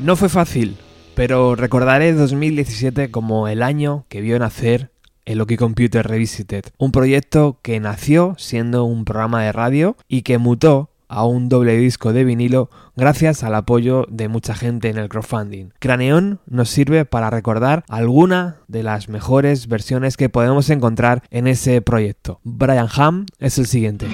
No fue fácil, pero recordaré 2017 como el año que vio nacer el Loki Computer Revisited, un proyecto que nació siendo un programa de radio y que mutó a un doble disco de vinilo gracias al apoyo de mucha gente en el crowdfunding. Craneon nos sirve para recordar alguna de las mejores versiones que podemos encontrar en ese proyecto. Brian Ham es el siguiente.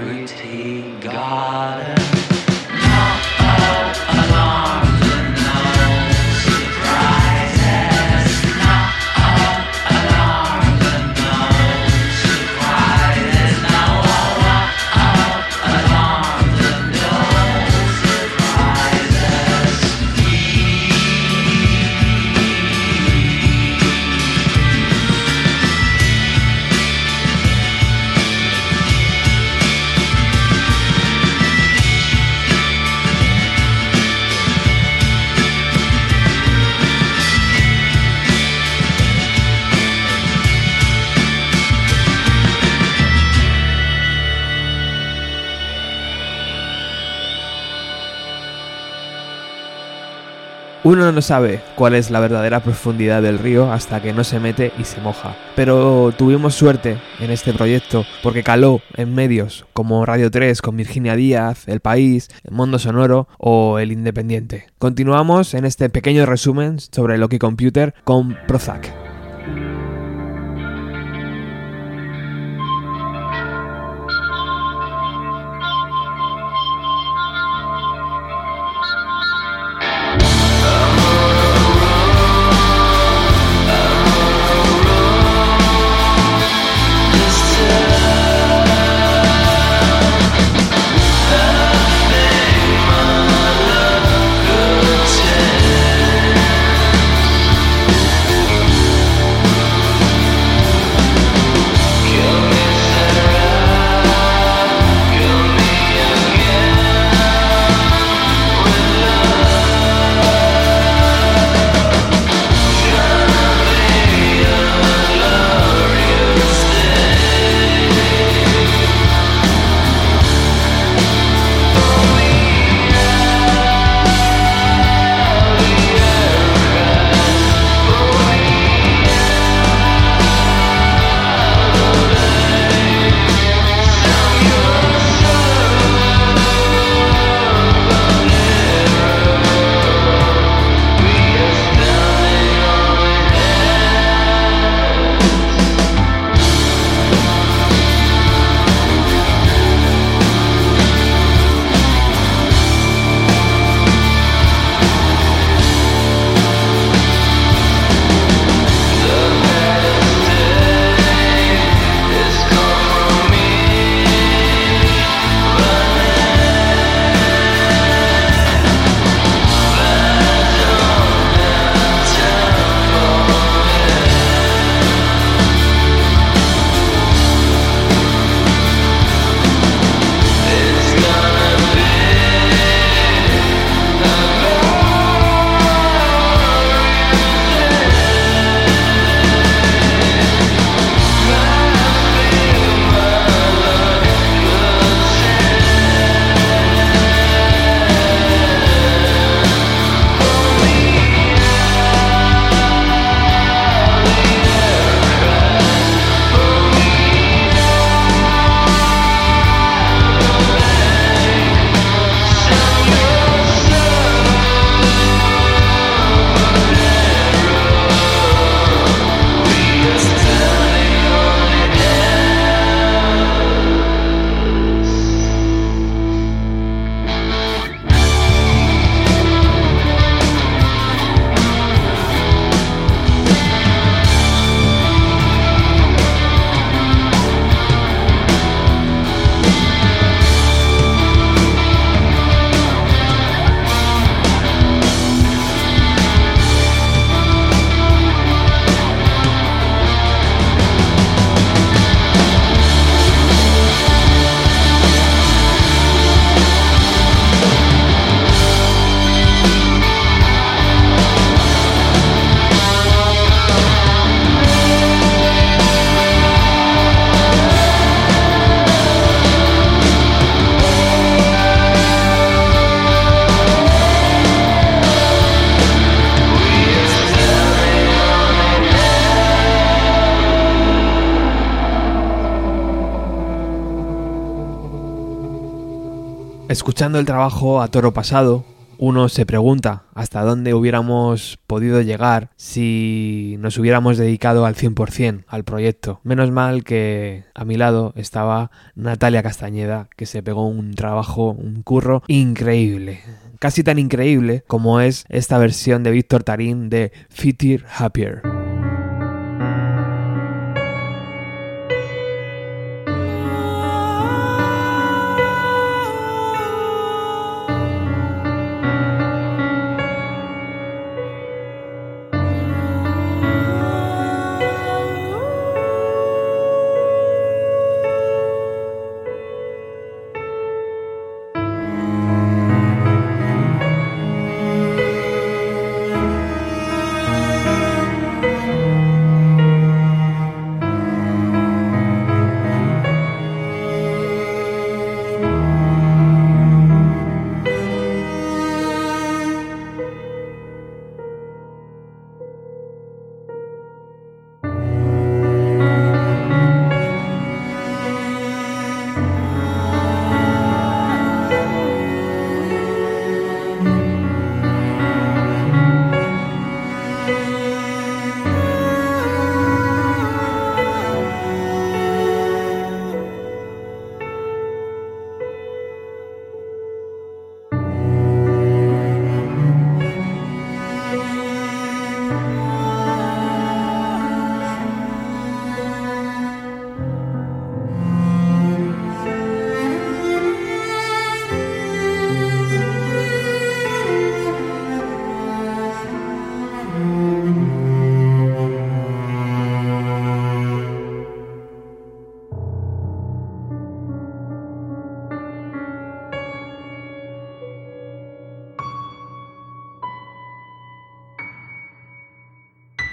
Celebrity Garden. Uno no sabe cuál es la verdadera profundidad del río hasta que no se mete y se moja. Pero tuvimos suerte en este proyecto porque caló en medios como Radio 3 con Virginia Díaz, El País, El Mundo Sonoro o El Independiente. Continuamos en este pequeño resumen sobre Loki Computer con Prozac. Escuchando el trabajo a toro pasado, uno se pregunta hasta dónde hubiéramos podido llegar si nos hubiéramos dedicado al 100% al proyecto. Menos mal que a mi lado estaba Natalia Castañeda, que se pegó un trabajo, un curro increíble. Casi tan increíble como es esta versión de Víctor Tarín de Fitter Happier.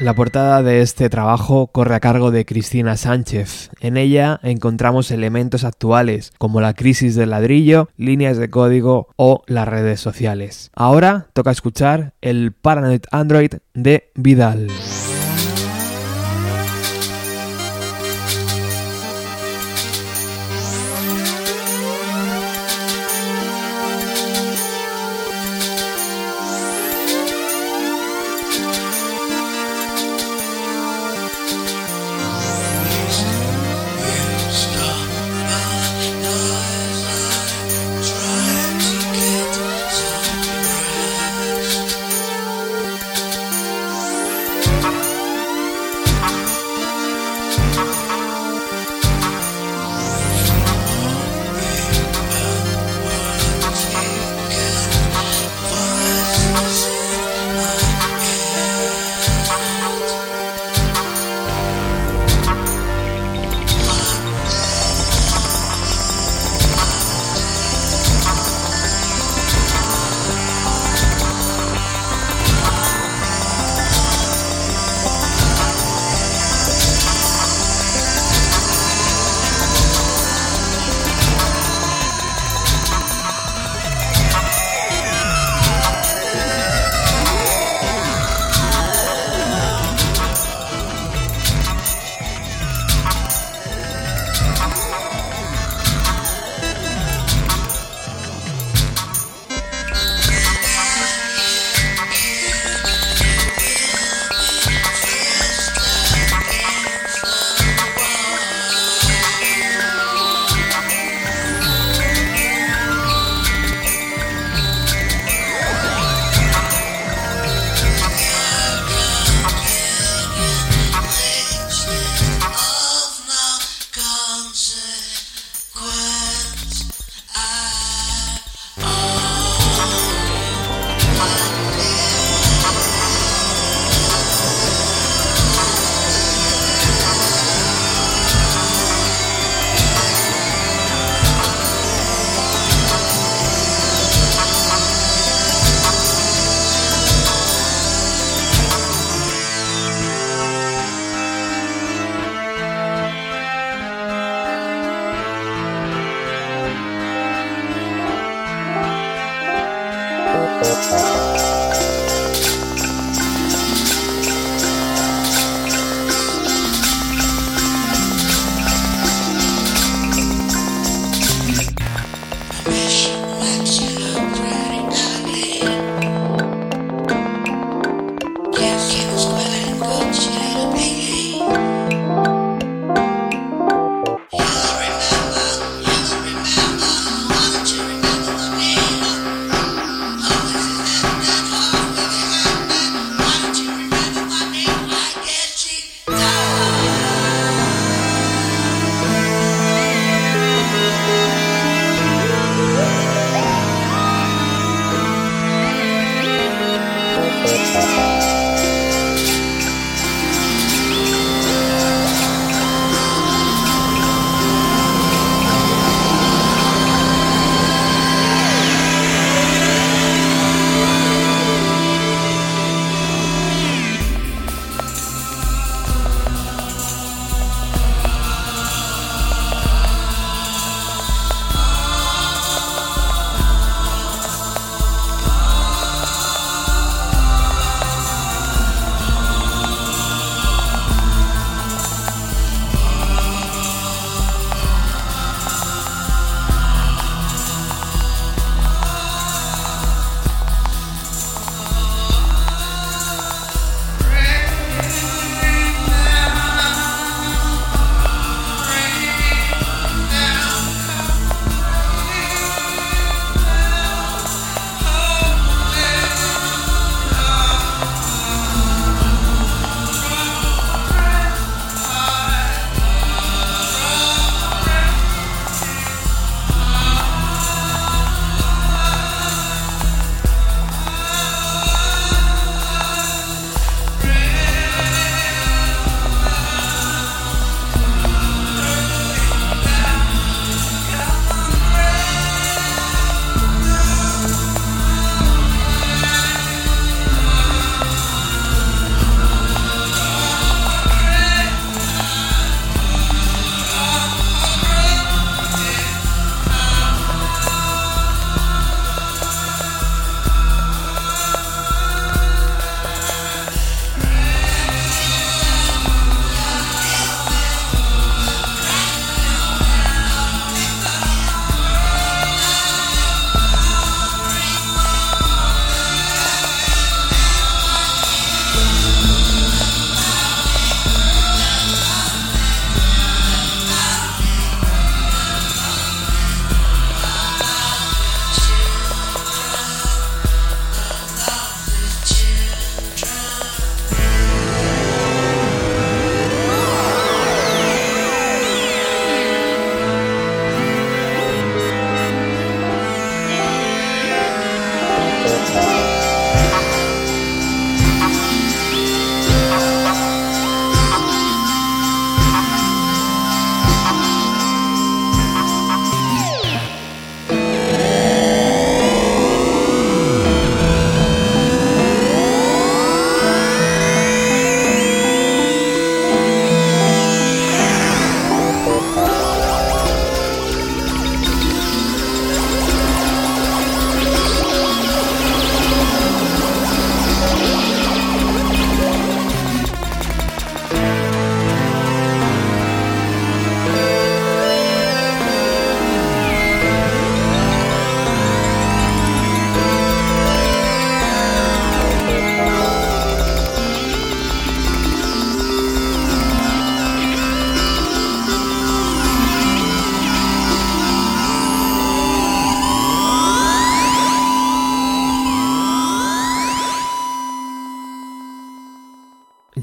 La portada de este trabajo corre a cargo de Cristina Sánchez. En ella encontramos elementos actuales como la crisis del ladrillo, líneas de código o las redes sociales. Ahora toca escuchar el Paranoid Android de Vidal.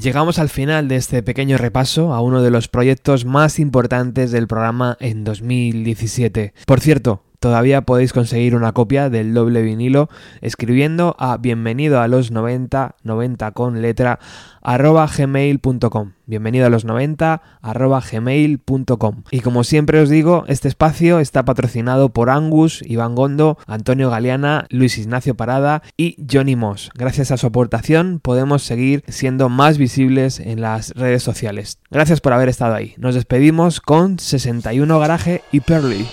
Llegamos al final de este pequeño repaso a uno de los proyectos más importantes del programa en 2017. Por cierto, todavía podéis conseguir una copia del doble vinilo escribiendo a bienvenido a los 90, 90 con letra, arroba gmail.com. Bienvenido a los 90, arroba gmail.com. Y como siempre os digo, este espacio está patrocinado por Angus, Iván Gondo, Antonio Galeana, Luis Ignacio Parada y Johnny Moss. Gracias a su aportación podemos seguir siendo más visibles en las redes sociales. Gracias por haber estado ahí. Nos despedimos con 61 Garaje y Pearly.